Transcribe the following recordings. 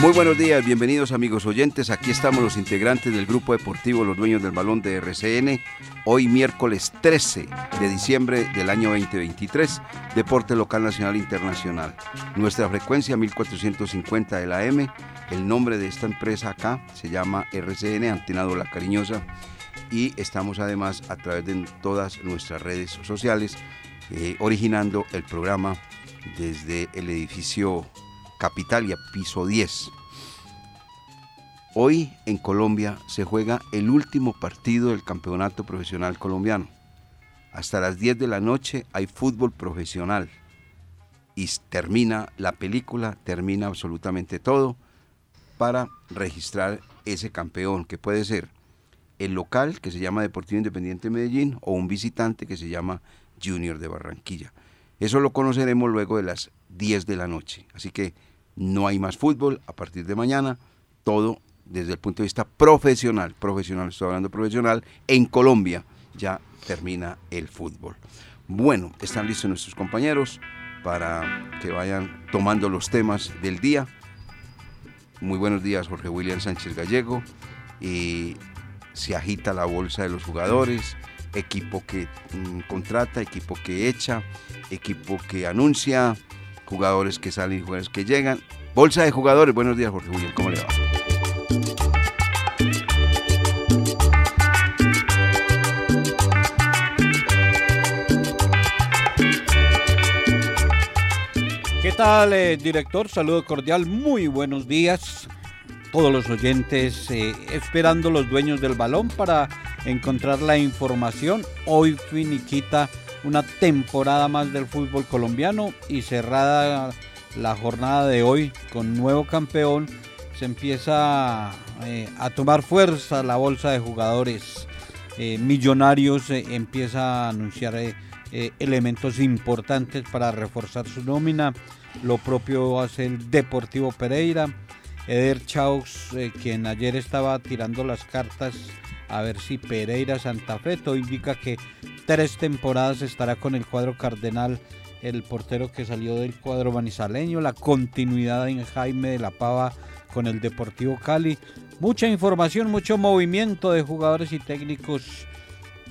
Muy buenos días, bienvenidos amigos oyentes. Aquí estamos los integrantes del grupo deportivo Los Dueños del Balón de RCN. Hoy miércoles 13 de diciembre del año 2023, Deporte Local Nacional Internacional. Nuestra frecuencia 1450 de la M. El nombre de esta empresa acá se llama RCN, Antenado La Cariñosa. Y estamos además a través de todas nuestras redes sociales eh, originando el programa desde el edificio Capitalia, piso 10. Hoy en Colombia se juega el último partido del campeonato profesional colombiano. Hasta las 10 de la noche hay fútbol profesional y termina la película, termina absolutamente todo para registrar ese campeón, que puede ser el local, que se llama Deportivo Independiente Medellín, o un visitante que se llama Junior de Barranquilla. Eso lo conoceremos luego de las 10 de la noche. Así que no hay más fútbol a partir de mañana, todo desde el punto de vista profesional, profesional, estoy hablando profesional, en Colombia ya termina el fútbol. Bueno, están listos nuestros compañeros para que vayan tomando los temas del día. Muy buenos días, Jorge William Sánchez Gallego. Y se agita la bolsa de los jugadores, equipo que mm, contrata, equipo que echa, equipo que anuncia, jugadores que salen jugadores que llegan. Bolsa de jugadores, buenos días Jorge William, ¿cómo le va? ¿Qué tal, eh, director? Saludo cordial, muy buenos días. Todos los oyentes eh, esperando los dueños del balón para encontrar la información. Hoy finiquita una temporada más del fútbol colombiano y cerrada la jornada de hoy con nuevo campeón se empieza eh, a tomar fuerza la bolsa de jugadores. Eh, millonarios empieza a anunciar elementos importantes para reforzar su nómina. Lo propio hace el Deportivo Pereira Eder Chaux quien ayer estaba tirando las cartas a ver si Pereira Santa Fe todo indica que tres temporadas estará con el cuadro cardenal el portero que salió del cuadro manizaleño, la continuidad en Jaime de la Pava con el Deportivo Cali. Mucha información, mucho movimiento de jugadores y técnicos,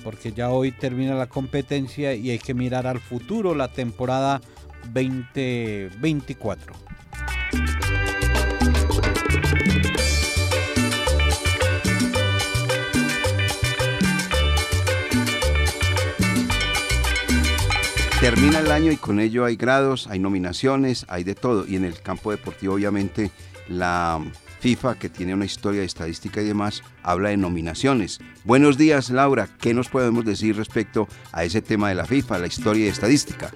porque ya hoy termina la competencia y hay que mirar al futuro, la temporada 2024. Termina el año y con ello hay grados, hay nominaciones, hay de todo. Y en el campo deportivo, obviamente, la FIFA, que tiene una historia de estadística y demás, habla de nominaciones. Buenos días, Laura. ¿Qué nos podemos decir respecto a ese tema de la FIFA, la historia de estadística?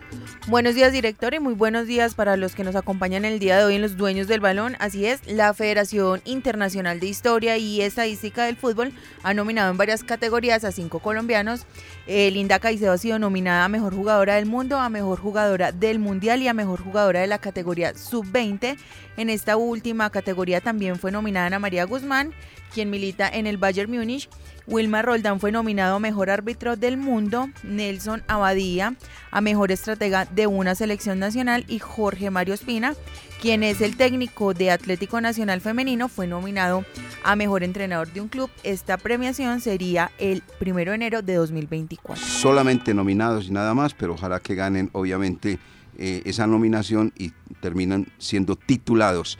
Buenos días, director, y muy buenos días para los que nos acompañan el día de hoy en los dueños del balón. Así es, la Federación Internacional de Historia y Estadística del Fútbol ha nominado en varias categorías a cinco colombianos. Eh, Linda Caicedo ha sido nominada a Mejor Jugadora del Mundo, a Mejor Jugadora del Mundial y a Mejor Jugadora de la categoría Sub-20. En esta última categoría también fue nominada Ana María Guzmán, quien milita en el Bayern Múnich. Wilmar Roldán fue nominado a Mejor Árbitro del Mundo, Nelson Abadía a Mejor Estratega de una Selección Nacional y Jorge Mario Espina, quien es el técnico de Atlético Nacional Femenino, fue nominado a Mejor Entrenador de un club. Esta premiación sería el primero de enero de 2024. Solamente nominados y nada más, pero ojalá que ganen obviamente eh, esa nominación y terminan siendo titulados.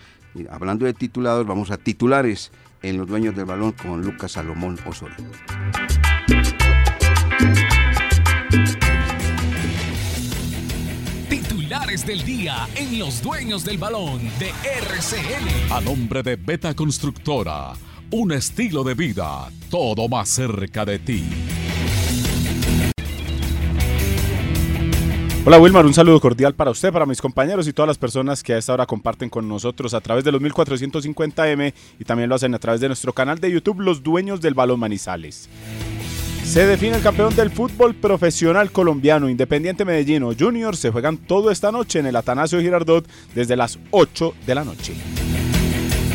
Hablando de titulados, vamos a titulares en Los Dueños del Balón con Lucas Salomón Osorio. Titulares del día en Los Dueños del Balón de RCN. A nombre de Beta Constructora, un estilo de vida, todo más cerca de ti. Hola Wilmar, un saludo cordial para usted, para mis compañeros y todas las personas que a esta hora comparten con nosotros a través de los 1450M y también lo hacen a través de nuestro canal de YouTube Los Dueños del Balón Manizales. Se define el campeón del fútbol profesional colombiano, Independiente Medellín Junior, se juegan todo esta noche en el Atanasio Girardot desde las 8 de la noche.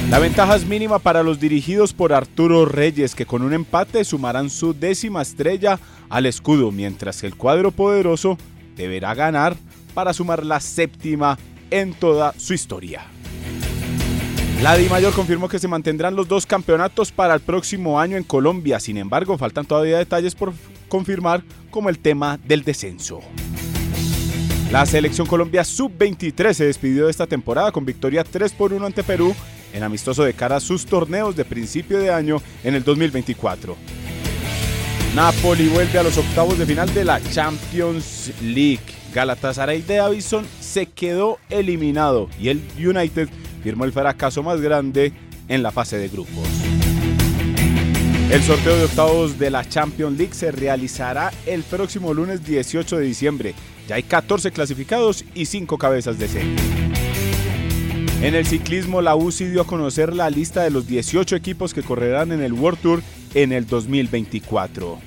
La ventaja es mínima para los dirigidos por Arturo Reyes, que con un empate sumarán su décima estrella al escudo, mientras que el cuadro poderoso deberá ganar para sumar la séptima en toda su historia. La Di Mayor confirmó que se mantendrán los dos campeonatos para el próximo año en Colombia. Sin embargo, faltan todavía detalles por confirmar, como el tema del descenso. La selección Colombia sub-23 se despidió de esta temporada con victoria 3 por 1 ante Perú en amistoso de cara a sus torneos de principio de año en el 2024. Napoli vuelve a los octavos de final de la Champions League. Galatasaray de Davison se quedó eliminado y el United firmó el fracaso más grande en la fase de grupos. El sorteo de octavos de la Champions League se realizará el próximo lunes 18 de diciembre. Ya hay 14 clasificados y 5 cabezas de serie. En el ciclismo, la UCI dio a conocer la lista de los 18 equipos que correrán en el World Tour en el 2024.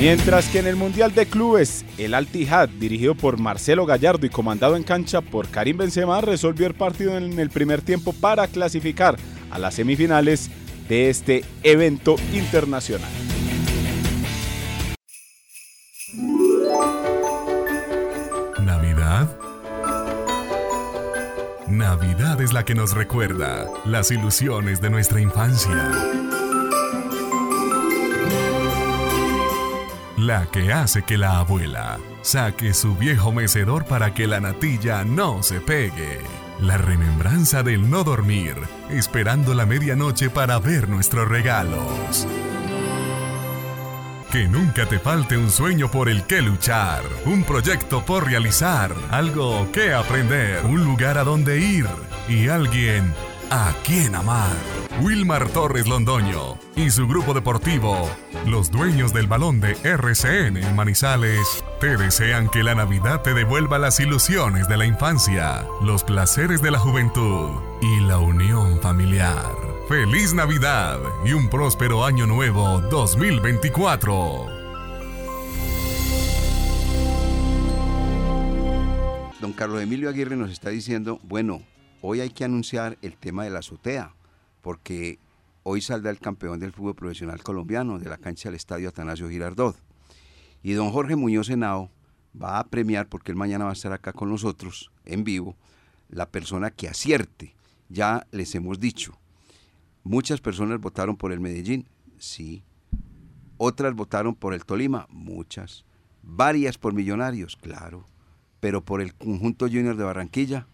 Mientras que en el Mundial de Clubes, el Al dirigido por Marcelo Gallardo y comandado en cancha por Karim Benzema, resolvió el partido en el primer tiempo para clasificar a las semifinales de este evento internacional. Navidad. Navidad es la que nos recuerda las ilusiones de nuestra infancia. La que hace que la abuela saque su viejo mecedor para que la natilla no se pegue. La remembranza del no dormir, esperando la medianoche para ver nuestros regalos. Que nunca te falte un sueño por el que luchar, un proyecto por realizar, algo que aprender, un lugar a donde ir y alguien a quien amar. Wilmar Torres Londoño y su grupo deportivo, los dueños del balón de RCN en Manizales, te desean que la Navidad te devuelva las ilusiones de la infancia, los placeres de la juventud y la unión familiar. Feliz Navidad y un próspero año nuevo 2024. Don Carlos Emilio Aguirre nos está diciendo, bueno, hoy hay que anunciar el tema de la azotea, porque hoy saldrá el campeón del fútbol profesional colombiano de la cancha del estadio Atanasio Girardot. Y don Jorge Muñoz Henao va a premiar, porque él mañana va a estar acá con nosotros en vivo, la persona que acierte. Ya les hemos dicho, muchas personas votaron por el Medellín, sí. Otras votaron por el Tolima, muchas. Varias por Millonarios, claro. Pero por el conjunto junior de Barranquilla,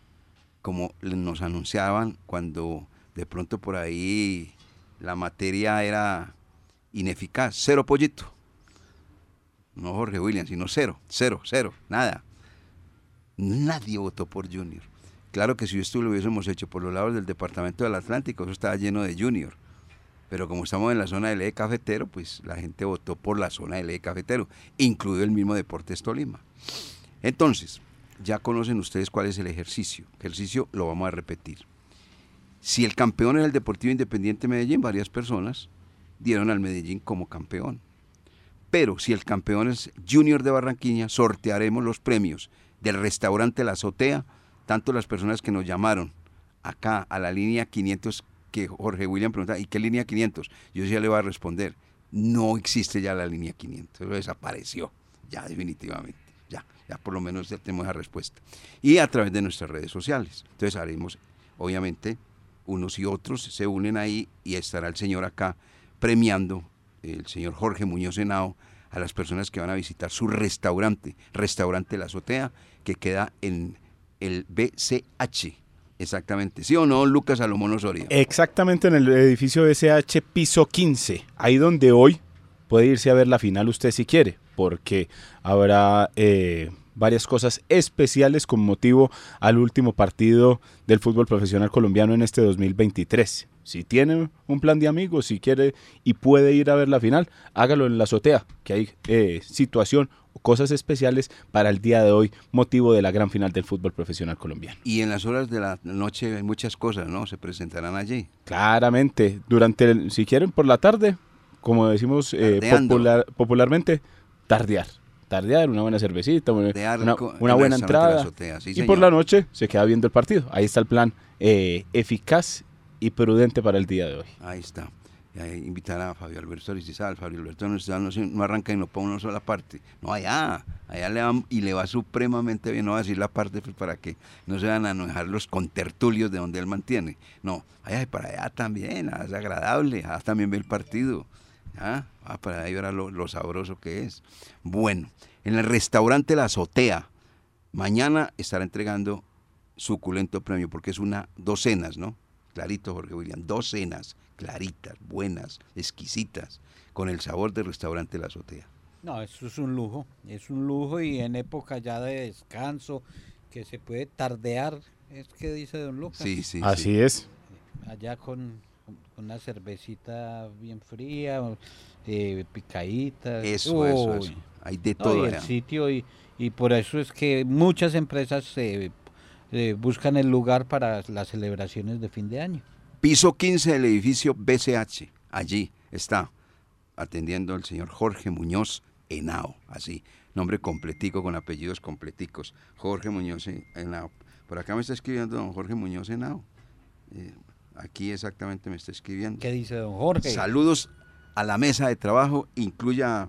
como nos anunciaban cuando de pronto por ahí la materia era ineficaz, cero pollito. No Jorge Williams, sino cero, cero, cero, nada. Nadie votó por Junior. Claro que si esto lo hubiésemos hecho por los lados del departamento del Atlántico, eso estaba lleno de Junior. Pero como estamos en la zona del eje cafetero, pues la gente votó por la zona del eje cafetero, incluido el mismo Deportes Tolima. Entonces, ya conocen ustedes cuál es el ejercicio. El ejercicio lo vamos a repetir. Si el campeón es el Deportivo Independiente Medellín, varias personas dieron al Medellín como campeón. Pero si el campeón es Junior de Barranquilla, sortearemos los premios del restaurante La Azotea tanto las personas que nos llamaron acá a la línea 500 que Jorge William preguntaba, ¿y qué línea 500? Yo ya le voy a responder, no existe ya la línea 500, desapareció, ya definitivamente, ya, por lo menos ya tenemos la respuesta. Y a través de nuestras redes sociales. Entonces haremos, obviamente, unos y otros se unen ahí y estará el señor acá premiando, el señor Jorge Muñoz Henao, a las personas que van a visitar su restaurante, Restaurante La Azotea, que queda en el BCH. Exactamente. ¿Sí o no, Lucas Salomón Osorio? Exactamente en el edificio BCH piso 15, ahí donde hoy puede irse a ver la final usted si quiere, porque habrá eh, varias cosas especiales con motivo al último partido del fútbol profesional colombiano en este 2023. Si tiene un plan de amigos, si quiere y puede ir a ver la final, hágalo en la azotea, que hay eh, situación o cosas especiales para el día de hoy, motivo de la gran final del fútbol profesional colombiano. Y en las horas de la noche hay muchas cosas, ¿no? Se presentarán allí. Claramente, durante, el, si quieren, por la tarde, como decimos eh, popular, popularmente, tardear tardear, una buena cervecita, una, una, buena entrada. y por la noche se queda viendo el partido. Ahí está el plan eh, eficaz y prudente para el día de hoy. Ahí está. invitar a Fabio Alberto Arizizal. Fabio Alberto no, no, arranca y no pone una sola parte. No, allá. Allá le va, y le va supremamente bien. No va a decir la parte pues, para que no se van a enojar los contertulios de donde él mantiene. No, allá y para allá también. Es agradable. Allá también ve el partido. Ah, para allá verá lo, lo sabroso que es. Bueno, en el restaurante La Azotea, mañana estará entregando suculento premio porque es una docenas, ¿no? clarito, Jorge William, dos cenas claritas, buenas, exquisitas, con el sabor del restaurante La Azotea. No, eso es un lujo, es un lujo y en época ya de descanso, que se puede tardear, es que dice Don Lucas. Sí, sí. Así es. Allá con, una cervecita bien fría, eh, picadita. Eso, eso, eso. Hay de todo. el sitio y, y por eso es que muchas empresas eh, buscan el lugar para las celebraciones de fin de año. Piso 15 del edificio BCH, allí está atendiendo el señor Jorge Muñoz Henao, así, nombre completico con apellidos completicos, Jorge Muñoz Henao. Por acá me está escribiendo don Jorge Muñoz Henao. Eh, aquí exactamente me está escribiendo. ¿Qué dice don Jorge? Saludos a la mesa de trabajo, incluya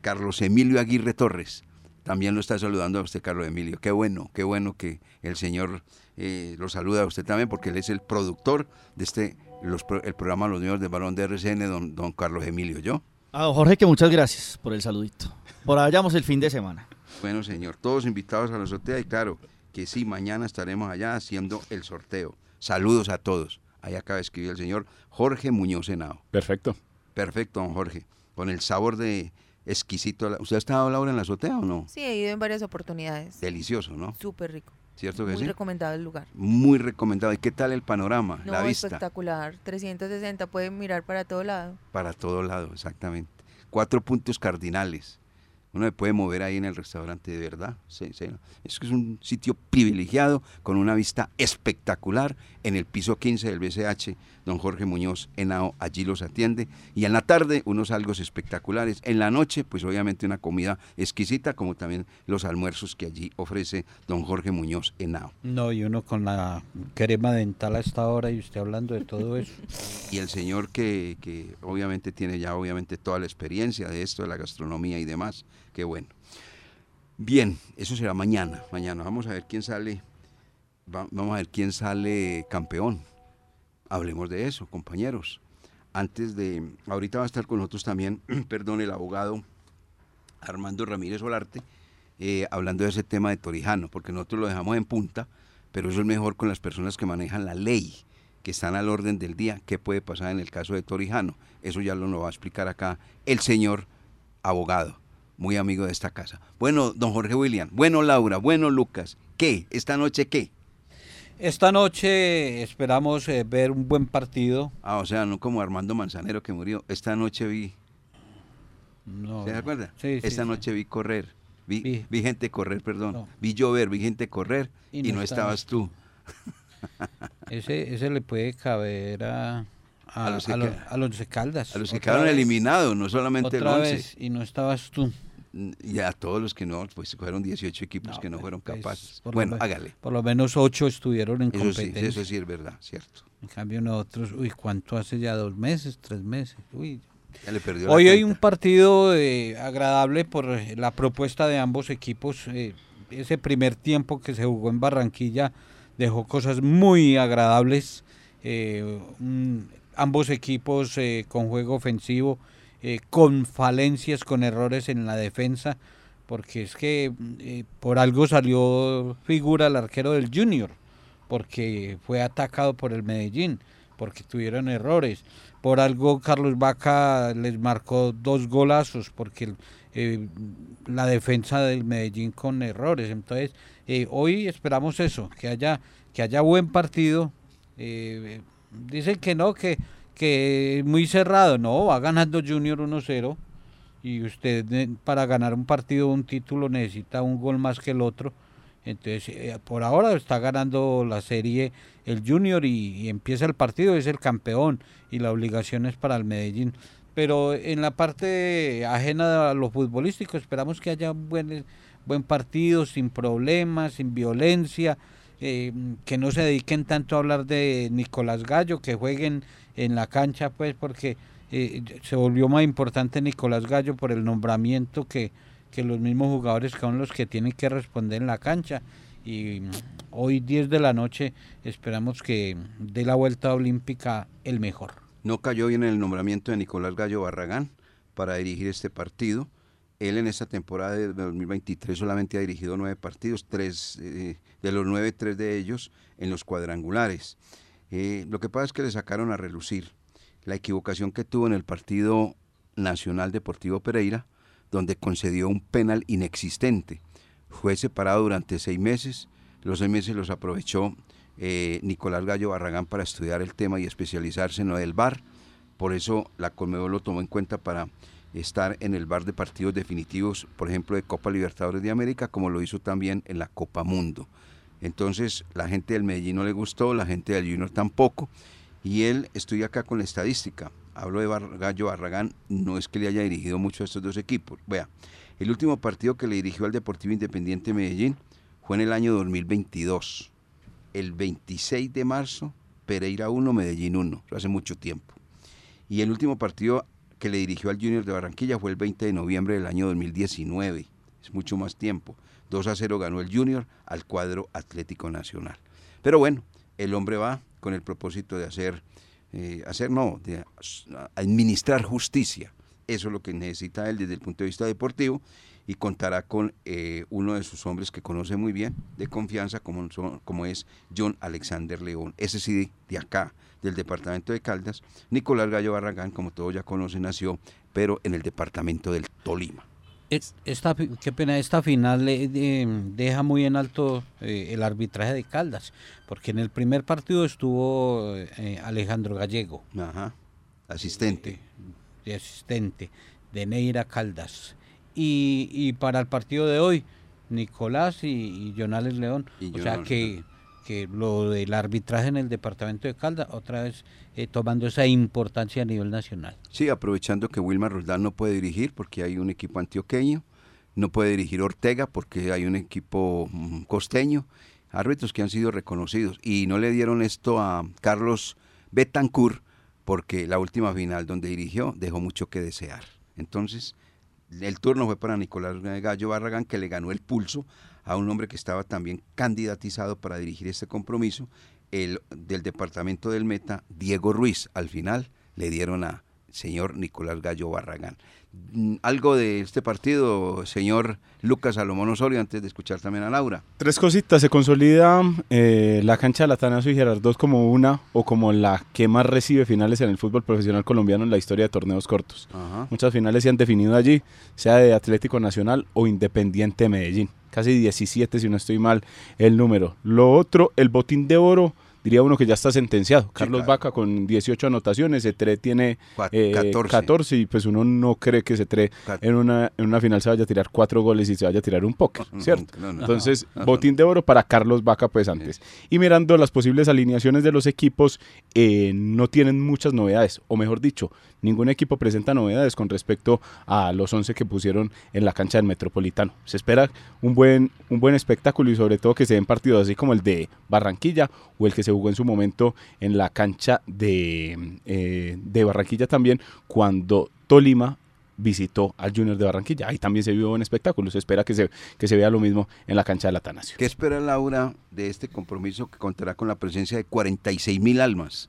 Carlos Emilio Aguirre Torres, también lo está saludando a usted, Carlos Emilio. Qué bueno, qué bueno que el Señor eh, lo saluda a usted también, porque él es el productor de este el programa Los Niños del Balón de RCN, don, don Carlos Emilio. ¿Yo? A don Jorge, que muchas gracias por el saludito. Por allá el fin de semana. Bueno, señor, todos invitados a la sortea y claro, que sí, mañana estaremos allá haciendo el sorteo. Saludos a todos. Ahí acaba de escribir el señor Jorge Muñoz Henao. Perfecto. Perfecto, don Jorge. Con el sabor de exquisito. ¿Usted ha estado, Laura, en la azotea o no? Sí, he ido en varias oportunidades. Delicioso, ¿no? Súper rico. ¿Cierto que Muy recomendado el lugar. Muy recomendado. ¿Y qué tal el panorama, no, la vista? espectacular. 360, pueden mirar para todo lado. Para todo lado, exactamente. Cuatro puntos cardinales uno se puede mover ahí en el restaurante de verdad. Sí, sí. Es que es un sitio privilegiado con una vista espectacular en el piso 15 del BCH. Don Jorge Muñoz Henao allí los atiende. Y en la tarde unos algo espectaculares. En la noche, pues obviamente una comida exquisita, como también los almuerzos que allí ofrece don Jorge Muñoz Henao. No, y uno con la crema dental a esta hora y usted hablando de todo eso. y el señor que, que obviamente tiene ya obviamente toda la experiencia de esto, de la gastronomía y demás Qué bueno. Bien, eso será mañana. Mañana vamos a ver quién sale. vamos a ver quién sale campeón. Hablemos de eso, compañeros. Antes de. Ahorita va a estar con nosotros también, perdón, el abogado Armando Ramírez Olarte, eh, hablando de ese tema de Torijano, porque nosotros lo dejamos en punta, pero eso es mejor con las personas que manejan la ley, que están al orden del día, qué puede pasar en el caso de Torijano. Eso ya lo nos va a explicar acá el señor abogado muy amigo de esta casa. Bueno, don Jorge William, bueno Laura, bueno Lucas, ¿qué? ¿Esta noche qué? Esta noche esperamos eh, ver un buen partido. Ah, o sea, no como Armando Manzanero que murió. Esta noche vi. No, ¿Se acuerda? Sí, Esta noche vi correr. Vi, vi, gente correr, perdón. Vi llover, vi gente correr y, no, estabas, tú. ese, ese le puede caber a, a, los, a, Caldas. A los que quedaron eliminados, no solamente el once. y no estabas tú. Y a todos los que no, pues fueron 18 equipos No, que no pues, fueron pues, capaces. lo Bueno, hágale. Por lo menos ocho estuvieron en Eso sí, competencia. eso sí es verdad, cierto. En cambio nosotros, uy, ¿cuánto hace ya? ¿Dos meses? ¿Tres meses? Uy. Ya le perdió Hoy hay un partido eh, agradable por eh, la propuesta de ambos equipos. eh, ese primer tiempo que se jugó en Barranquilla dejó cosas muy agradables. eh, un- ambos equipos eh, con juego ofensivo, eh, con falencias, con errores en la defensa, porque es que eh, por algo salió figura el arquero del Junior, porque fue atacado por el Medellín, porque tuvieron errores. Por algo Carlos Vaca les marcó dos golazos, porque eh, la defensa del Medellín con errores. Entonces, hoy esperamos eso, que haya, que haya buen partido. Dicen que no, que, que muy cerrado. No, va ganando Junior 1-0 y usted eh, para ganar un partido un título necesita un gol más que el otro. Entonces, eh, por ahora está ganando la serie el Junior y, y empieza el partido, es el campeón y la obligación es para el Medellín. Pero en la parte ajena a lo futbolístico esperamos que haya un buen, buen partido, sin problemas, sin violencia, eh, que no se dediquen tanto a hablar de Nicolás Gallo, que jueguen en la cancha, pues, porque eh, se volvió más importante Nicolás Gallo por el nombramiento que, que los mismos jugadores que son los que tienen que responder en la cancha. Y mm, hoy 10 de la noche esperamos que dé la vuelta olímpica el mejor. No cayó bien el nombramiento de Nicolás Gallo Barragán para dirigir este partido. Él en esta temporada de 2023 solamente ha dirigido nueve partidos, tres eh, de los nueve, tres de ellos en los cuadrangulares. Eh, lo que pasa es que le sacaron a relucir la equivocación que tuvo en el partido Nacional Deportivo Pereira, donde concedió un penal inexistente. Fue separado durante seis meses, los seis meses los aprovechó eh, Nicolás Gallo Barragán para estudiar el tema y especializarse en lo del VAR. Por eso la Conmebol lo tomó en cuenta para estar en el VAR de partidos definitivos, por ejemplo, de Copa Libertadores de América, como lo hizo también en la Copa Mundo. Entonces, la gente del Medellín no le gustó, la gente del Junior tampoco, y él estoy acá con la estadística. Hablo de Gallo Barragán, no es que le haya dirigido mucho a estos dos equipos. Vea, el último partido que le dirigió al Deportivo Independiente Medellín fue en el año 2022 el 26 de marzo, Pereira 1, Medellín 1, eso hace mucho tiempo. Y el último partido que le dirigió al Junior de Barranquilla fue el 20 de noviembre del año 2019, es mucho más tiempo. 2 a 0 ganó el Junior al cuadro Atlético Nacional. Pero bueno, el hombre va con el propósito de hacer, eh, hacer no, de administrar justicia. Eso es lo que necesita él desde el punto de vista deportivo y contará con eh, uno de sus hombres que conoce muy bien, de confianza, como, son- como es John Alexander León. Ese sí, de acá, del departamento de Caldas. Nicolás Gallo Barragán, como todos ya conocen, nació, pero en el departamento del Tolima. Es- Esta, qué pena, esta final eh, de- deja muy en alto eh, el arbitraje de Caldas, porque en el primer partido estuvo eh, Alejandro Gallego, Ajá. Asistente. de asistente de Neira Caldas. Y, y para el partido de hoy, Nicolás y, y Jonales León. Y o sea que, que lo del arbitraje en el departamento de Caldas, otra vez eh, tomando esa importancia a nivel nacional. Sí, aprovechando que Wilmar Roldán no puede dirigir porque hay un equipo antioqueño, no puede dirigir Ortega porque hay un equipo mm, costeño, árbitros que han sido reconocidos y no le dieron esto a Carlos Betancourt porque la última final donde dirigió dejó mucho que desear. Entonces, el turno fue para Nicolás Gallo Barragán que le ganó el pulso a un hombre que estaba también candidatizado para dirigir este compromiso, el del departamento del Meta, Diego Ruiz. Al final le dieron a señor Nicolás Gallo Barragán. Mm, Algo de este partido, señor Lucas Salomón Osorio, antes de escuchar también a Laura. Tres cositas, se consolida eh, la cancha de Latanazo y Gerardo como una o como la que más recibe finales en el fútbol profesional colombiano en la historia de torneos cortos. Ajá. Muchas finales se han definido allí, sea de Atlético Nacional o Independiente Medellín. Casi 17, si no estoy mal, el número. Lo otro, el botín de oro diría uno que ya está sentenciado. Carlos claro. Vaca con 18 anotaciones, Cetré tiene Cua- eh, 14. 14 y pues uno no cree que Cetré en una, en una final se vaya a tirar cuatro goles y se vaya a tirar un póker, ¿cierto? no, no. Entonces, botín de oro para Carlos Vaca pues antes. Y mirando las posibles alineaciones de los equipos, eh, no tienen muchas novedades, o mejor dicho, ningún equipo presenta novedades con respecto a los 11 que pusieron en la cancha del Metropolitano. Se espera un buen, un buen espectáculo y sobre todo que se den partidos así como el de Barranquilla o el que se jugó en su momento en la cancha de, eh, de Barranquilla también cuando Tolima visitó al Junior de Barranquilla. Ahí también se vio un espectáculo. Se espera que se, que se vea lo mismo en la cancha del Atanasio. ¿Qué espera Laura de este compromiso que contará con la presencia de 46 mil almas?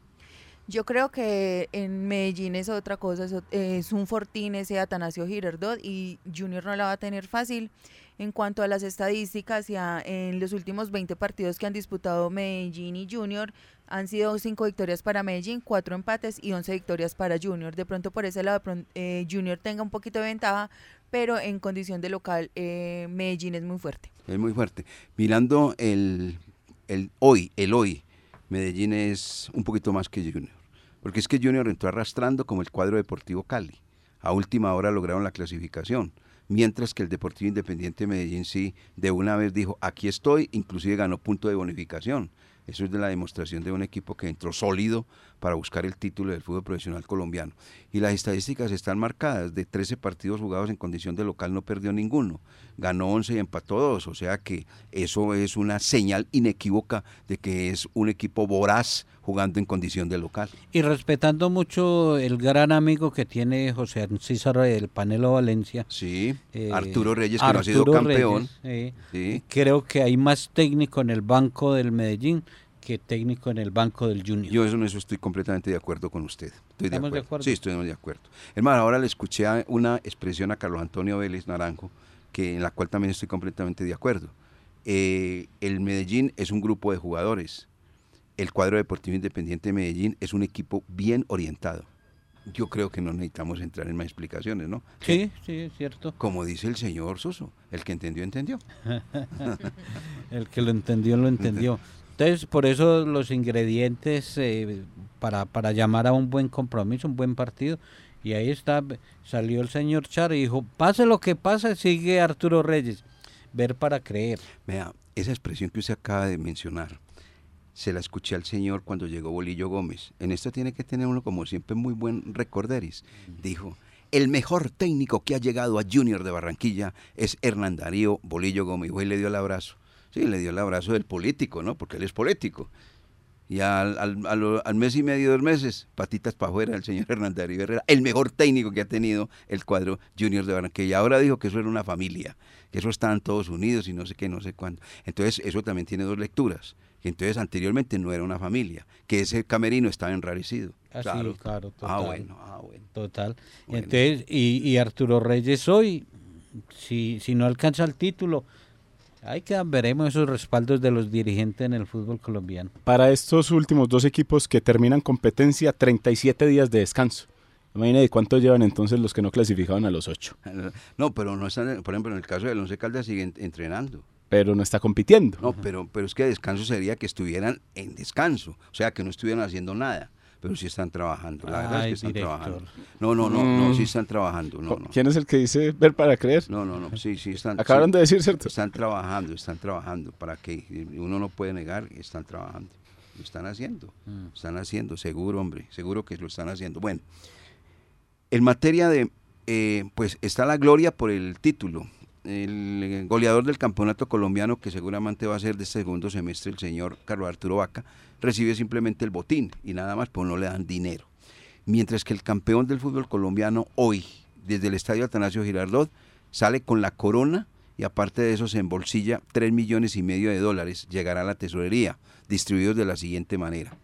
Yo creo que en Medellín es otra cosa, es, un fortín ese Atanasio Girardot y Junior no la va a tener fácil. En cuanto a las estadísticas, ya en los últimos 20 partidos que han disputado Medellín y Junior, han sido 5 victorias para Medellín, 4 empates y 11 victorias para Junior. De pronto por ese lado eh, Junior tenga un poquito de ventaja, pero en condición de local eh, Medellín es muy fuerte. Es muy fuerte. Mirando el, el hoy, el hoy, Medellín es un poquito más que Junior. Porque es que Junior entró arrastrando como el cuadro deportivo Cali. A última hora lograron la clasificación. Mientras que el Deportivo Independiente de Medellín sí de una vez dijo, aquí estoy, inclusive ganó punto de bonificación. Eso es de la demostración de un equipo que entró sólido para buscar el título del fútbol profesional colombiano. Y las estadísticas están marcadas. De 13 partidos jugados en condición de local no perdió ninguno. Ganó 11 y empató 2. O sea que eso es una señal inequívoca de que es un equipo voraz jugando en condición de local. Y respetando mucho el gran amigo que tiene José César del Panelo Valencia. Sí, eh, Arturo Reyes, que no ha sido campeón. Reyes, eh, Sí. Creo que hay más técnico en el banco del Medellín que técnico en el banco del Junior. Yo eso, en eso estoy completamente de acuerdo con usted. Estoy de ¿Estamos acuerdo. de acuerdo? Sí, estoy de acuerdo. Hermano, ahora le escuché una expresión a Carlos Antonio Vélez Naranjo, que, en la cual también estoy completamente de acuerdo. Eh, el Medellín es un grupo de jugadores. El cuadro deportivo independiente de Medellín es un equipo bien orientado. Yo creo que no necesitamos entrar en más explicaciones, ¿no? Sí, sí, es cierto. Como dice el señor Soso, el que entendió, entendió. El que lo entendió, lo entendió. Entonces, por eso los ingredientes eh, para, para llamar a un buen compromiso, un buen partido. Y ahí está, salió el señor Char y dijo, pase lo que pase, sigue Arturo Reyes. Ver para creer. Vea, esa expresión que usted acaba de mencionar, se la escuché al señor cuando llegó Bolillo Gómez. En esto tiene que tener uno, como siempre, muy buen recorderis. Dijo, el mejor técnico que ha llegado a Junior de Barranquilla es Hernán Darío Bolillo Gómez. Y le dio el abrazo. Sí, le dio el abrazo del político, ¿no? Porque él es político. Y al, al- al mes y medio, dos meses, patitas para afuera, el señor Hernán Darío Herrera, el mejor técnico que ha tenido el cuadro Junior de Barranquilla. Ahora dijo que eso era una familia, que eso estaban todos unidos y no sé qué, no sé cuándo. Entonces, eso también tiene dos lecturas. Que entonces, anteriormente no era una familia, que ese camerino estaba enrarecido. Ah, sí, claro, Ah, total. bueno, ah, bueno. Total. Bueno. Entonces, y, y Arturo Reyes hoy, si, si no alcanza el título, ahí quedan, veremos esos respaldos de los dirigentes en el fútbol colombiano. Para estos últimos dos equipos que terminan competencia, 37 días de descanso. Imagínate cuánto llevan entonces los que no clasificaban a los ocho. No, pero no están, por ejemplo, en el caso del Once Caldas siguen entrenando. Pero no está compitiendo. No, pero, pero es que descanso sería que estuvieran en descanso, o sea, que no estuvieran haciendo nada, pero sí están trabajando, la verdad Ay, es que están director. trabajando. No, no, no, no, sí están trabajando, no, no. ¿Quién es el que dice ver para creer? No, no, no, sí, sí están. Acabaron sí, de decir, ¿cierto? Están trabajando, están trabajando, para que uno no puede negar que están trabajando. Lo están haciendo, Mm. están haciendo, seguro, hombre, seguro que lo están haciendo. Bueno, en materia de, eh, pues está la gloria por el título. El eh, goleador del campeonato colombiano, que seguramente va a ser de este segundo semestre, el señor Carlos Arturo Vaca, recibe simplemente el botín y nada más, pues no le dan dinero. Mientras que el campeón del fútbol colombiano hoy, desde el estadio Atanasio Girardot, sale con la corona y aparte de eso se embolsilla 3 millones y medio de dólares, llegará a la tesorería, distribuidos de la siguiente manera.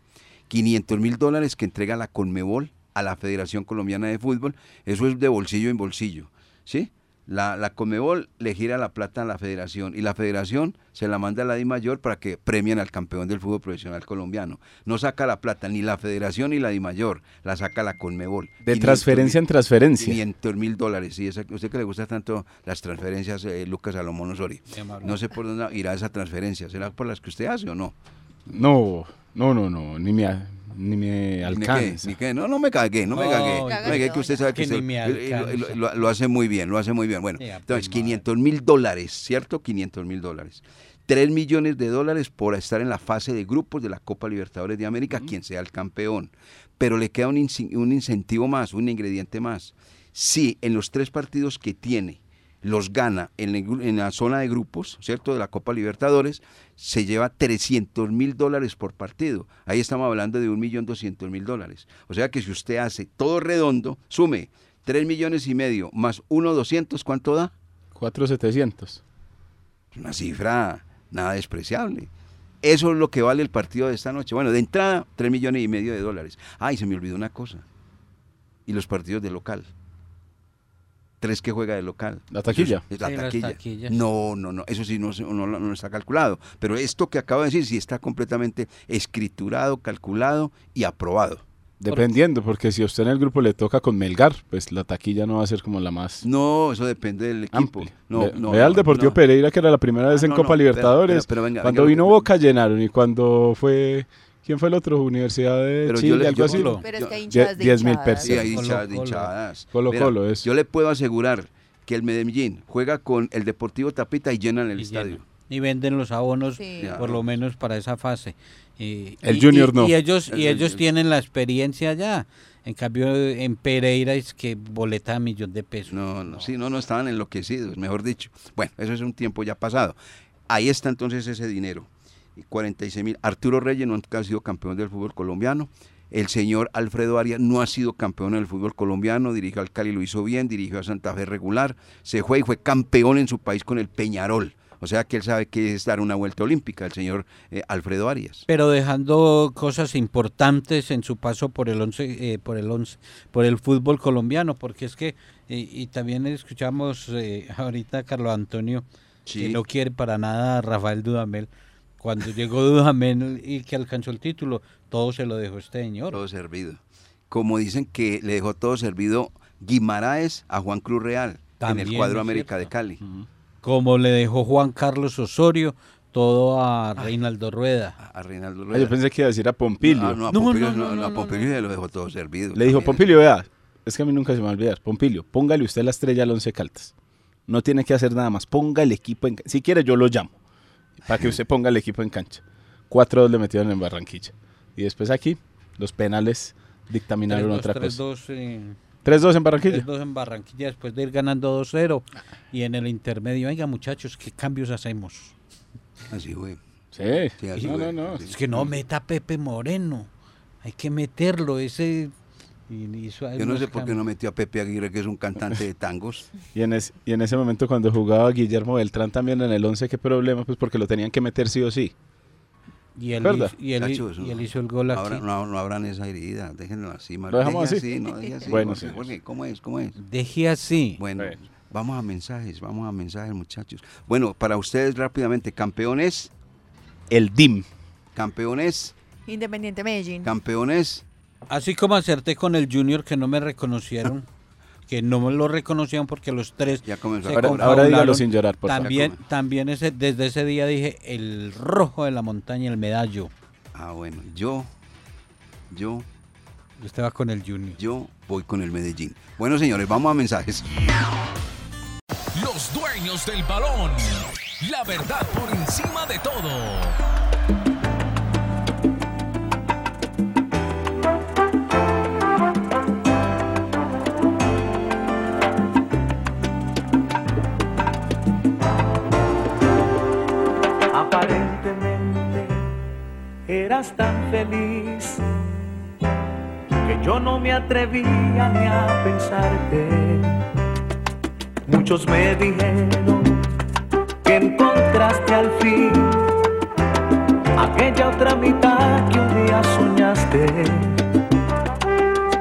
500 mil dólares que entrega la Conmebol a la Federación Colombiana de Fútbol, eso es de bolsillo en bolsillo, ¿sí? La, la Conmebol le gira la plata a la federación y la federación se la manda a la Di Mayor para que premien al campeón del fútbol profesional colombiano. No saca la plata ni la federación ni la Di Mayor, la saca la Conmebol. De 500 transferencia en transferencia. 500 mil dólares, sí, esa- usted que le gusta tanto las transferencias, eh, Lucas Salomón Osorio. No sé por dónde irá esa transferencia, ¿será por las que usted hace o no? No, No, no, no, ni me, ni me Ni alcanza. qué, ni qué. No, no me cagué, no me cagué. No cague me cagué que usted sabe que, Que usted- me eh, lo- lo, lo hace muy bien, lo hace muy bien. Bueno, pues, entonces madre. 500 mil dólares, ¿cierto? 500 mil dólares. 3 millones de dólares por estar en la fase de grupos de la Copa Libertadores de América, quien sea el campeón. Pero le queda un, un incentivo más, un ingrediente más. Si en los tres partidos que tiene los gana en, el gru- en la zona de grupos, ¿cierto? De la Copa Libertadores, se lleva 300 mil dólares por partido. Ahí estamos hablando de 1.200.000 dólares. O sea que si usted hace todo redondo, sume 3 millones y medio más 1.200, ¿cuánto da? 4,700. Una cifra nada despreciable. Eso es lo que vale el partido de esta noche. Bueno, de entrada, 3 millones y medio de dólares. Ay, se me olvidó una cosa. Y los partidos de local. Tres que juega de local. La taquilla. Es- la Sí, taquilla. No, no, no. Eso sí no, no, no está calculado. Pero esto que acabo de decir sí está completamente escriturado, calculado y aprobado. Dependiendo, porque si a usted en el grupo le toca con Melgar, pues la taquilla no va a ser como la más No, eso depende del equipo. amplia. No, Ve- no, Vea al Deportivo no. Pereira, que era la primera vez Ah, en no, Copa pero- Libertadores. pero- pero venga, cuando venga, vino venga. Boca llenaron y cuando fue... ¿Quién fue el otro? Universidad de Pero yo Chile, le- algo yo- así. Pero es que hay hinchadas de 10.000 hinchadas. personas. Sí, hay Colo, hinchadas de Colo. hinchadas. Colo, Mira, Colo, eso. Yo le puedo asegurar que el Medellín juega con el Deportivo Tapita y llenan el Y estadio. Y venden los abonos, Sí. Por lo menos para esa fase. Y- El y- Junior y- no. Y ellos, El y ellos Junior. tienen la experiencia ya. En cambio, en Pereira es que boleta de millón de pesos. No, no, sí, no, no estaban enloquecidos, mejor dicho. Bueno, eso es un tiempo ya pasado. Ahí está entonces ese dinero. Y 46 mil. Arturo Reyes nunca ha sido campeón del fútbol colombiano. El señor Alfredo Arias no ha sido campeón del fútbol colombiano. Dirigió al Cali, lo hizo bien. Dirigió a Santa Fe regular. Se fue y fue campeón en su país con el Peñarol. O sea que él sabe que es dar una vuelta olímpica, el señor eh, Alfredo Arias. Pero dejando cosas importantes en su paso por el once, eh, por el once, por el fútbol colombiano, porque es que eh, y también escuchamos eh, ahorita a Carlos Antonio Sí. que no quiere para nada a Rafael Dudamel. Cuando llegó Dudamel y que alcanzó el título, todo se lo dejó este señor. Todo servido. Como dicen que le dejó todo servido Guimaraes a Juan Cruz Real en el cuadro América de. Cali. Como le dejó Juan Carlos Osorio, todo a Reinaldo Rueda. A, a Reinaldo Ah, Rueda. yo pensé que iba a decir a Pompilio. No, no, a No, Pompilio, no, no, no, no, a no, Pompilio no. lo dejó todo servido. Le dijo. Pompilio, vea, es que a mí nunca se me va a olvidar. Pompilio, póngale usted la estrella al Once Caldas. No tiene que hacer nada más. Ponga el equipo en. Si quiere, yo lo llamo. Para que usted ponga el equipo en cancha. 4-2 le metieron en Barranquilla. Y después aquí, los penales dictaminaron 3-2, otra cosa. 3-2, eh, 3-2 en Barranquilla. 3-2 en Barranquilla después de ir ganando 2-0 y en el intermedio, oiga muchachos, ¿qué cambios hacemos? Así fue. Sí. Sí, así no, fue, no, no. Es que no meta a Pepe Moreno, hay que meterlo, ese... y hizo Yo no sé por qué no metió a Pepe Aguirre, que es un cantante de tangos. Y en, es- y en ese momento cuando jugaba Guillermo Beltrán también en el 11, ¿qué problema? Pues porque lo tenían que meter sí o sí. Y él, ¿Verdad? hizo, y, él, y él hizo el gol aquí. Ahora no, no abran esa herida, déjenlo así. Mario. ¿Lo dejamos Deje así? no, deje así. Bueno, Jorge, sí. Jorge, ¿cómo es? ¿Cómo es? Deje así. Bueno, Bueno. vamos a mensajes, vamos a mensajes, muchachos. Bueno, para ustedes rápidamente, campeones, El DIM. campeones, Independiente Medellín. campeones. Así como acerté con el Junior que no me reconocieron, que no me lo reconocían porque los tres Ya comenzó Se Ahora, dígalo sin llorar, por favor. también, favor. también ese, desde ese día dije el rojo de la montaña, el medallo. Ah, bueno, yo, yo, Usted va con el Junior. yo voy con el Medellín. Bueno, señores, vamos a mensajes. Los dueños del balón. La verdad por encima de todo. Eras tan feliz que yo no me atrevía ni a pensarte. Muchos me dijeron que encontraste al fin aquella otra mitad que un día soñaste.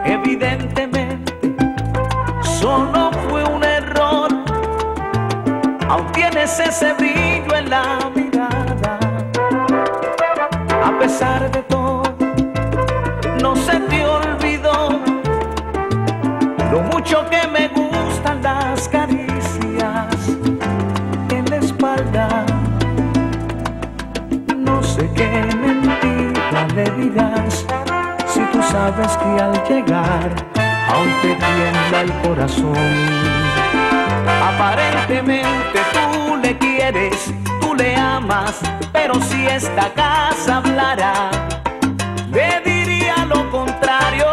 Evidentemente, solo fue un error. Aún tienes ese brillo en la mirada. A pesar de todo, no se te olvidó lo mucho que me gustan las caricias en la espalda. No sé qué mentira le dirás si tú sabes que al llegar aún te el corazón. Aparentemente tú le quieres tú le amas, pero si esta casa hablara, le diría lo contrario.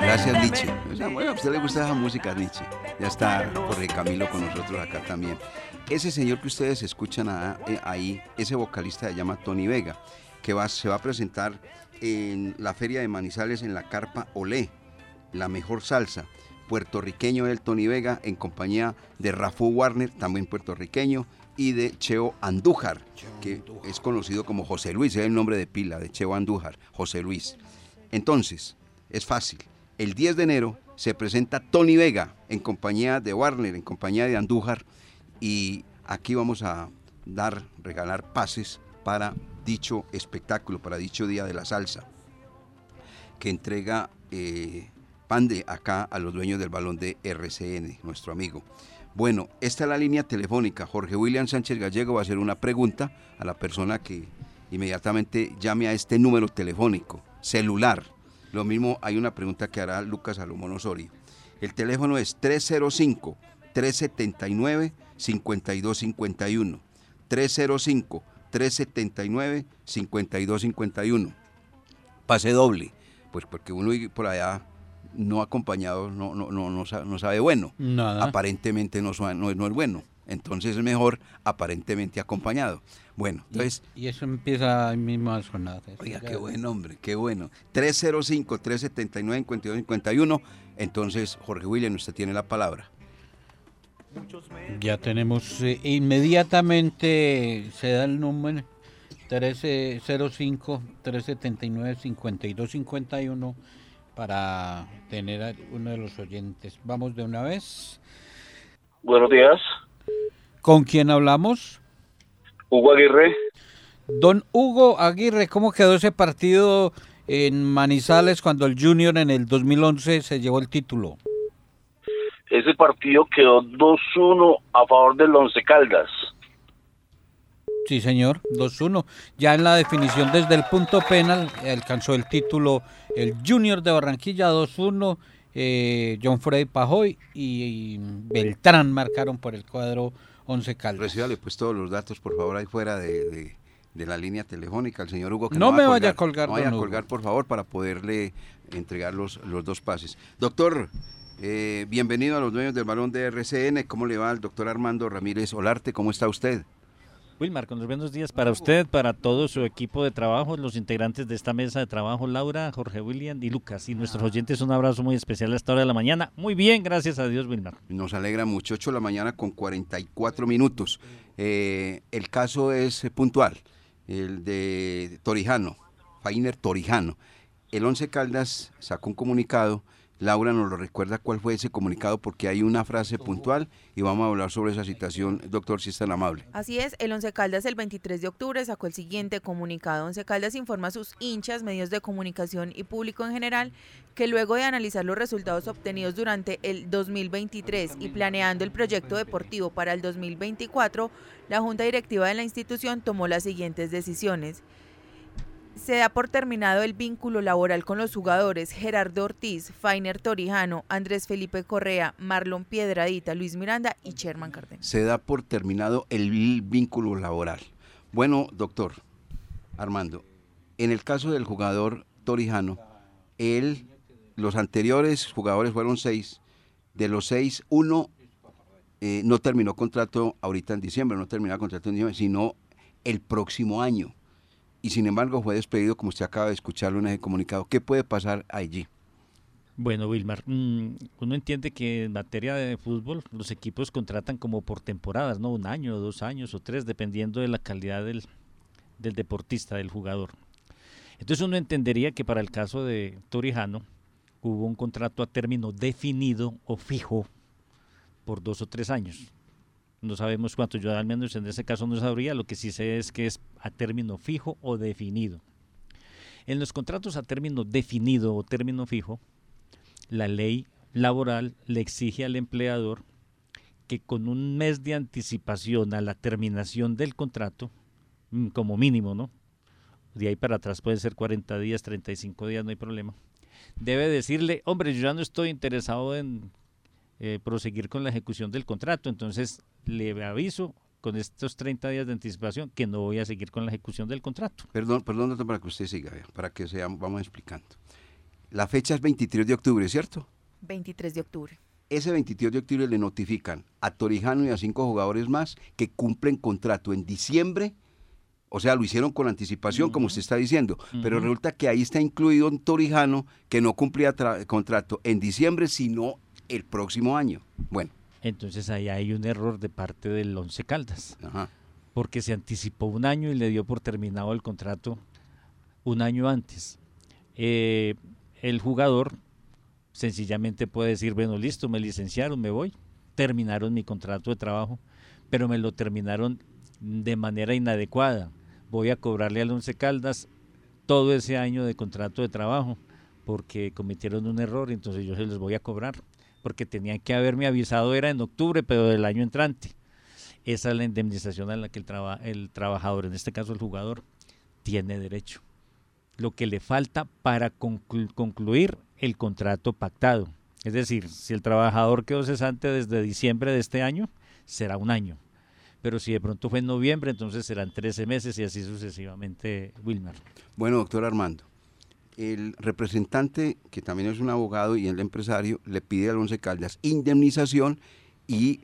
Gracias, Nietzsche. O sea, bueno, a usted le gusta esa música, Nietzsche. Ya está Jorge Camilo con nosotros acá también. Ese señor que ustedes escuchan eh, ahí, ese vocalista se llama Tony Vega, que va, se va a presentar en la Feria de Manizales en la Carpa Olé, la mejor salsa. Puertorriqueño el Tony Vega en compañía de Rafu Warner, también puertorriqueño, y de Cheo Andújar, que es conocido como José Luis, es el nombre de pila de Cheo Andújar, José Luis. Entonces, es fácil. El 10 de enero se presenta Tony Vega en compañía de Warner, en compañía de Andújar, y aquí vamos a dar, regalar pases para dicho espectáculo, para dicho Día de la Salsa, que entrega eh, Pande acá a los dueños del balón de RCN, nuestro amigo. Bueno, esta es la línea telefónica. Jorge William Sánchez Gallego va a hacer una pregunta a la persona que inmediatamente llame a este número telefónico, celular. Lo mismo hay una pregunta que hará Lucas Salomón Osorio. El teléfono es 305-379-5251. 305-379-5251. Pase doble, pues porque uno por allá no acompañado no, no, no, no, sa- no sabe bueno. Nada. Aparentemente no, no, no es bueno. Entonces es mejor aparentemente acompañado. Bueno, entonces... Y eso empieza ahí mismo a sonar. Oiga, qué buen hombre, qué bueno. 305-379-5251. Entonces, Jorge William, usted tiene la palabra. Ya tenemos eh, inmediatamente, se da el número 1305-379-5251 para tener a uno de los oyentes. Vamos de una vez. Buenos días, ¿Con quién hablamos? Hugo Aguirre. Don Hugo Aguirre, ¿cómo quedó ese partido en Manizales cuando el Junior en el 2011 se llevó el título? Ese partido quedó 2-1 a favor del Once Caldas. Sí, señor, 2-1. Ya en la definición desde el punto penal alcanzó el título el Junior de Barranquilla 2-1. eh, John Freddy Pajoy y, Beltrán marcaron por el cuadro 11 Caldas. Recíbale pues todos los datos, por favor, ahí fuera de, de- de la línea telefónica, el señor Hugo. Que No va me vaya a colgar, No vaya a Hugo. colgar, por favor, para poderle entregar los, los dos pases. Doctor, eh, bienvenido a los dueños del balón de RCN. ¿Cómo le va al doctor Armando Ramírez Olarte? ¿Cómo está usted? Wilmar, con los buenos días para usted, para todo su equipo de trabajo, los integrantes de esta mesa de trabajo, Laura, Jorge William y Lucas. Y nuestros oyentes, un abrazo muy especial a esta hora de la mañana. Muy bien, gracias a Dios, Wilmar. Nos alegra mucho, 8 de la mañana con 44 minutos. Eh, el caso es eh, puntual, el de Torijano, Fainer Torijano. El Once Caldas sacó un comunicado, Laura nos lo recuerda cuál fue ese comunicado porque hay una frase puntual y vamos a hablar sobre esa situación, doctor, si es tan amable. Así es, el Once Caldas el 23 de octubre sacó el siguiente comunicado. Once Caldas informa a sus hinchas, medios de comunicación y público en general que luego de analizar los resultados obtenidos durante el 2023 y planeando el proyecto deportivo para el 2024, la Junta Directiva de la institución tomó las siguientes decisiones. Se da por terminado el vínculo laboral con los jugadores Gerardo Ortiz, Fainer Torijano, Andrés Felipe Correa, Marlon Piedradita, Luis Miranda y Sherman Cárdenas. Se da por terminado el vínculo laboral. Bueno, doctor Armando, en el caso del jugador Torijano, él, los anteriores jugadores fueron seis, de los seis, uno eh, no terminó contrato ahorita en diciembre, no terminó contrato en diciembre, sino el próximo año. Y sin embargo fue despedido, como usted acaba de escucharlo en ese comunicado. ¿Qué puede pasar allí? Bueno, Wilmar, mm, uno entiende que en materia de fútbol los equipos contratan como por temporadas, ¿no? Un año, dos años o tres, dependiendo de la calidad del, del deportista, del jugador. Entonces uno entendería que para el caso de Torijano hubo un contrato a término definido o fijo por dos o tres años. No sabemos cuánto, yo al menos en ese caso no sabría, lo que sí sé es que es a término fijo o definido. En los contratos a término definido o término fijo, la ley laboral le exige al empleador que con un mes de anticipación a la terminación del contrato, mm, como mínimo, ¿no? De ahí para atrás puede ser 40 días, 35 días, no hay problema. debe decirle, hombre, yo ya no estoy interesado en eh, proseguir con la ejecución del contrato, entonces le aviso con estos 30 días de anticipación que no voy a seguir con la ejecución del contrato. Perdón, perdón, doctor, para que usted siga, vea, para que sea, vamos explicando. La fecha es 23 de octubre, ¿cierto? 23 de octubre. Ese 23 de octubre le notifican a Torijano y a cinco jugadores más que cumplen contrato en diciembre. O sea, lo hicieron con anticipación, como usted está diciendo. Pero resulta que ahí está incluido un Torijano que no cumplía tra- contrato en diciembre, sino el próximo año. Bueno, Entonces ahí hay un error de parte del Once Caldas, ajá. porque se anticipó un año y le dio por terminado el contrato un año antes. Eh, el jugador sencillamente puede decir, bueno, listo, me licenciaron, me voy, terminaron mi contrato de trabajo, pero me lo terminaron de manera inadecuada. Voy a cobrarle al Once Caldas todo ese año de contrato de trabajo porque cometieron un error, entonces yo se los voy a cobrar, porque tenían que haberme avisado, era en octubre, pero del año entrante. Esa es la indemnización a la que el, traba- el trabajador, en este caso el jugador, tiene derecho. Lo que le falta para conclu- concluir el contrato pactado. Es decir, si el trabajador quedó cesante desde diciembre de este año, será un año. Pero si de pronto fue en noviembre, entonces serán 13 meses y así sucesivamente, Wilmar. Bueno, doctor Armando, el representante, que también es un abogado y el empresario, le pide al Once Caldas indemnización y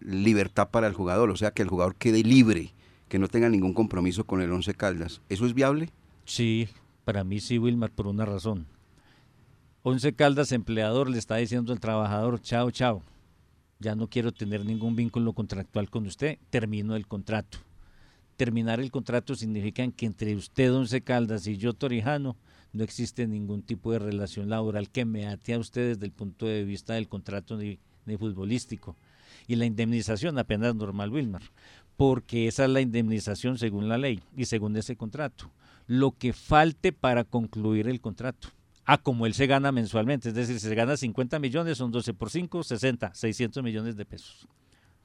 libertad para el jugador, o sea, que el jugador quede libre, que no tenga ningún compromiso con el Once Caldas. ¿Eso es viable? Sí, para mí sí, Wilmar, por una razón. Once Caldas, empleador, le está diciendo al trabajador, chao, chao, ya no quiero tener ningún vínculo contractual con usted, termino el contrato. Terminar el contrato significa que entre usted, Once Caldas, y yo, Torijano, no existe ningún tipo de relación laboral que me ate a usted desde el punto de vista del contrato ni, futbolístico. Y la indemnización apenas normal, Wilmar, porque esa es la indemnización según la ley y según ese contrato. Lo que falte para concluir el contrato. A como él se gana mensualmente, es decir, si se gana 50 millones, son 12 por 5, 60, 600 millones de pesos.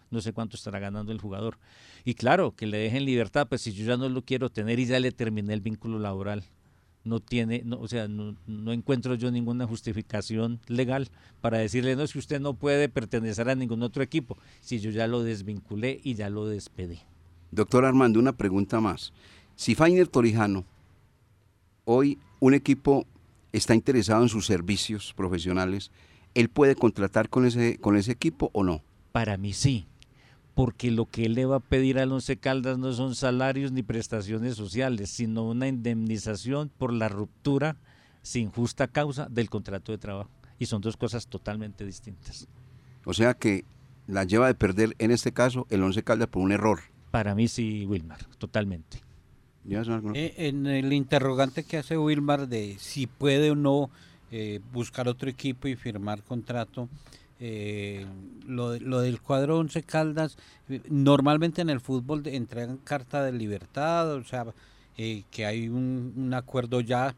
No sé cuánto estará ganando el jugador. Y claro, que le dejen libertad, pues si yo ya no lo quiero tener y ya le terminé el vínculo laboral, no tiene, no, o sea, no, no encuentro yo ninguna justificación legal para decirle, no, es que usted no puede pertenecer a ningún otro equipo, si yo ya lo desvinculé y ya lo despedí. Doctor Armando, una pregunta más. Si Fainer Torijano, hoy un equipo está interesado en sus servicios profesionales, ¿él puede contratar con ese, con ese equipo o no? Para mí sí, porque lo que él le va a pedir al Once Caldas no son salarios ni prestaciones sociales, sino una indemnización por la ruptura sin justa causa del contrato de trabajo. Y son dos cosas totalmente distintas. O sea que la lleva de perder en este caso el Once Caldas por un error. Para mí sí, Wilmar, totalmente. Eh, en el interrogante que hace Wilmar de si puede o no eh, buscar otro equipo y firmar contrato, eh, lo, lo del cuadro Once Caldas, normalmente en el fútbol entregan carta de libertad, o sea, eh, que hay un, un acuerdo ya.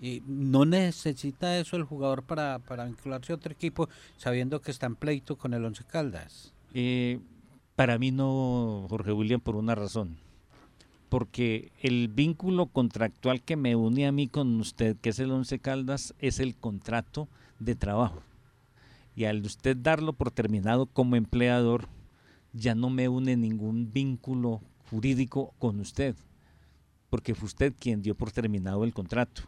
eh, no necesita eso el jugador para, para vincularse a otro equipo sabiendo que está en pleito con el Once Caldas. Eh, para mí no, Jorge William, por una razón. Porque el vínculo contractual que me une a mí con usted, que es el Once Caldas, es el contrato de trabajo. Y al usted darlo por terminado como empleador, ya no me une ningún vínculo jurídico con usted, porque fue usted quien dio por terminado el contrato.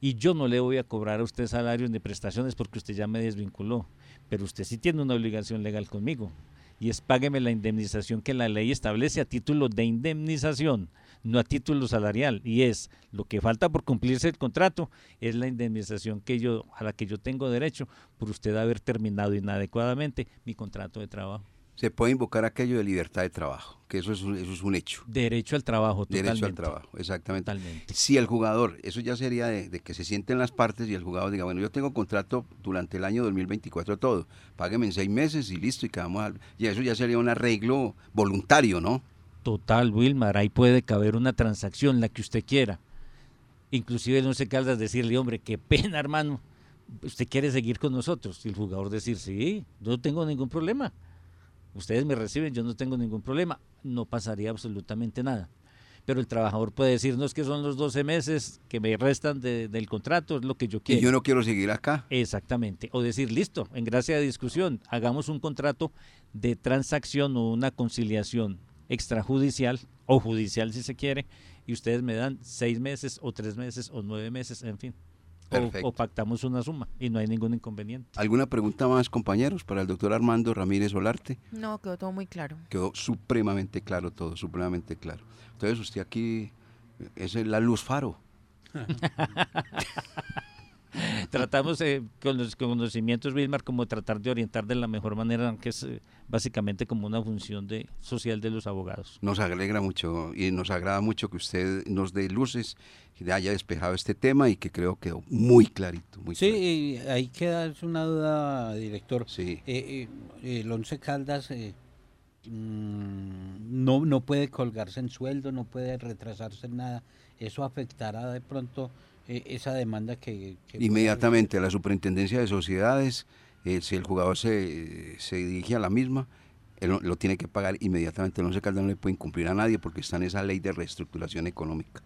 Y yo no le voy a cobrar a usted salarios ni prestaciones porque usted ya me desvinculó, pero usted sí tiene una obligación legal conmigo y es págueme la indemnización que la ley establece a título de indemnización, no a título salarial. Y es lo que falta por cumplirse el contrato, es la indemnización que yo, a la que yo tengo derecho por usted haber terminado inadecuadamente mi contrato de trabajo. Se puede invocar aquello de libertad de trabajo, que eso es un, eso es un hecho. Derecho al trabajo, totalmente. Derecho al trabajo, exactamente. Totalmente. Si el jugador, eso ya sería de, de que se sienten las partes y el jugador diga, bueno, yo tengo contrato durante el año 2024 todo, págueme en seis meses y listo, y quedamos al... Y eso ya sería un arreglo voluntario, ¿no? Total, Wilmar, ahí puede caber una transacción, la que usted quiera. Inclusive no se caldas decirle, hombre, qué pena, hermano, usted quiere seguir con nosotros. Y el jugador decir, sí, yo no tengo ningún problema. Ustedes me reciben, yo no tengo ningún problema. No pasaría absolutamente nada. pero el trabajador puede decirnos que son los 12 meses que me restan de- del contrato, es lo que yo quiero. Y yo no quiero seguir acá. Exactamente. O decir, listo, en gracia de discusión, hagamos un contrato de transacción o una conciliación extrajudicial o judicial si se quiere, y ustedes me dan seis meses o tres meses o nueve meses, en fin. O, Perfecto. o pactamos una suma y no hay ningún inconveniente. ¿Alguna pregunta más, compañeros, para el doctor Armando Ramírez Olarte? No, quedó todo muy claro. Quedó supremamente claro todo, supremamente claro. Entonces usted aquí es la luz faro. Tratamos eh, con los conocimientos, Wilmar, como tratar de orientar de la mejor manera, que es eh, básicamente como una función de, social de los abogados. Nos alegra mucho y nos agrada mucho que usted nos dé luces, que haya despejado este tema y que creo quedó muy clarito. Muy Sí, clarito. y ahí queda una duda, director. Sí. Eh, eh, el Once Caldas eh, mm, no, no puede colgarse en sueldo, no puede retrasarse en nada. Eso afectará de pronto esa demanda que... Inmediatamente la superintendencia de sociedades, eh, si el jugador se, se dirige a la misma, él lo, tiene que pagar inmediatamente. El Once Caldas no le puede incumplir a nadie porque está en esa ley de reestructuración económica.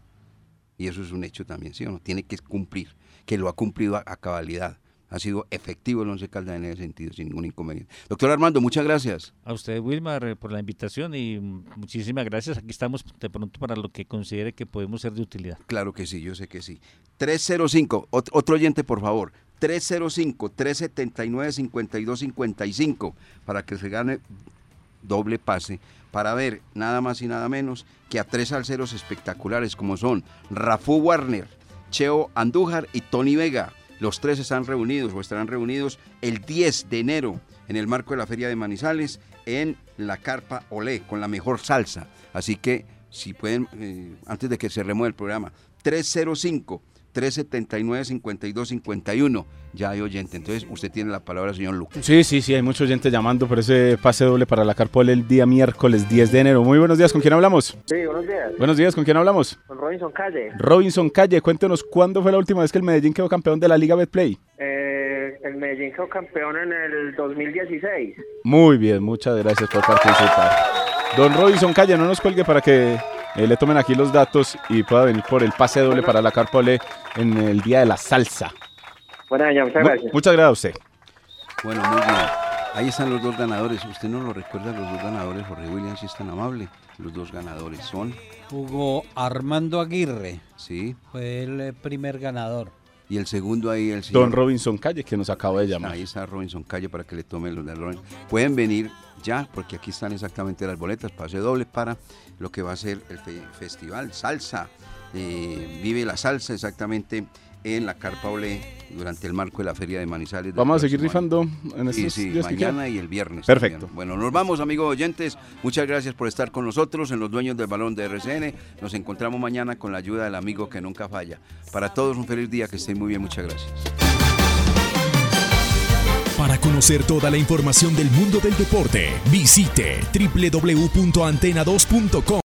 Y eso es un hecho también, ¿sí o no? Tiene que cumplir, que lo ha cumplido a cabalidad. Ha sido efectivo el Once Caldas en ese sentido, sin ningún inconveniente. Doctor Armando, muchas gracias. A usted, Wilmar, eh, por la invitación y muchísimas gracias. Aquí estamos de pronto para lo que considere que podemos ser de utilidad. Claro que sí, yo sé que sí. 305, ot- otro oyente, por favor. 305-379-5255 para que se gane doble pase para ver nada más y nada menos que a tres alceros espectaculares como son Rafú Warner, Cheo Andújar y Tony Vega. Los tres están reunidos o estarán reunidos el 10 de enero en el marco de la Feria de Manizales en la Carpa Olé con la mejor salsa. Así que si pueden, eh, antes de que cerremos el programa, 305 379-5251. Ya hay oyente. Entonces, usted tiene la palabra, señor Lucas. Sí, sí, sí, hay mucha gente llamando por ese pase doble para la Carpol el día miércoles 10 de enero. Muy buenos días, ¿con quién hablamos? Sí, buenos días. Buenos días, ¿con quién hablamos? Con Robinson Calle. Robinson Calle, cuéntenos cuándo fue la última vez que el Medellín quedó campeón de la Liga Betplay. Eh, el Medellín quedó campeón en el 2016. Muy bien, muchas gracias por participar. Don Robinson Calle, no nos cuelgue para que eh, le tomen aquí los datos y pueda venir por el pase doble para la Carpole en el día de la salsa. Bueno, ya, muchas Mu- gracias. muchas gracias a usted. Bueno, muy bien. Ahí están los dos ganadores. ¿Usted no lo recuerda los dos ganadores, Jorge William, si es tan amable? Los dos ganadores son, Jugó Armando Aguirre, sí. fue el eh, primer ganador. Y el segundo ahí, el señor. Don Robinson Calle, que nos acaba de llamar. Ahí está Robinson Calle para que le tome los Robinson. Pueden venir ya, porque aquí están exactamente las boletas, pase doble para lo que va a ser el fe- festival Salsa. Eh, vive la salsa exactamente en la Carpa Olé durante el marco de la Feria de Manizales. Vamos a seguir rifando en Sí, estos sí, días que mañana y el viernes. Perfecto. también. Bueno, nos vamos, amigos oyentes. Muchas gracias por estar con nosotros en Los Dueños del Balón de RCN. Nos encontramos mañana con la ayuda del amigo que nunca falla. Para todos, un feliz día, que estén muy bien. Muchas gracias. Para conocer toda la información del mundo del deporte, visite www.antena2.com.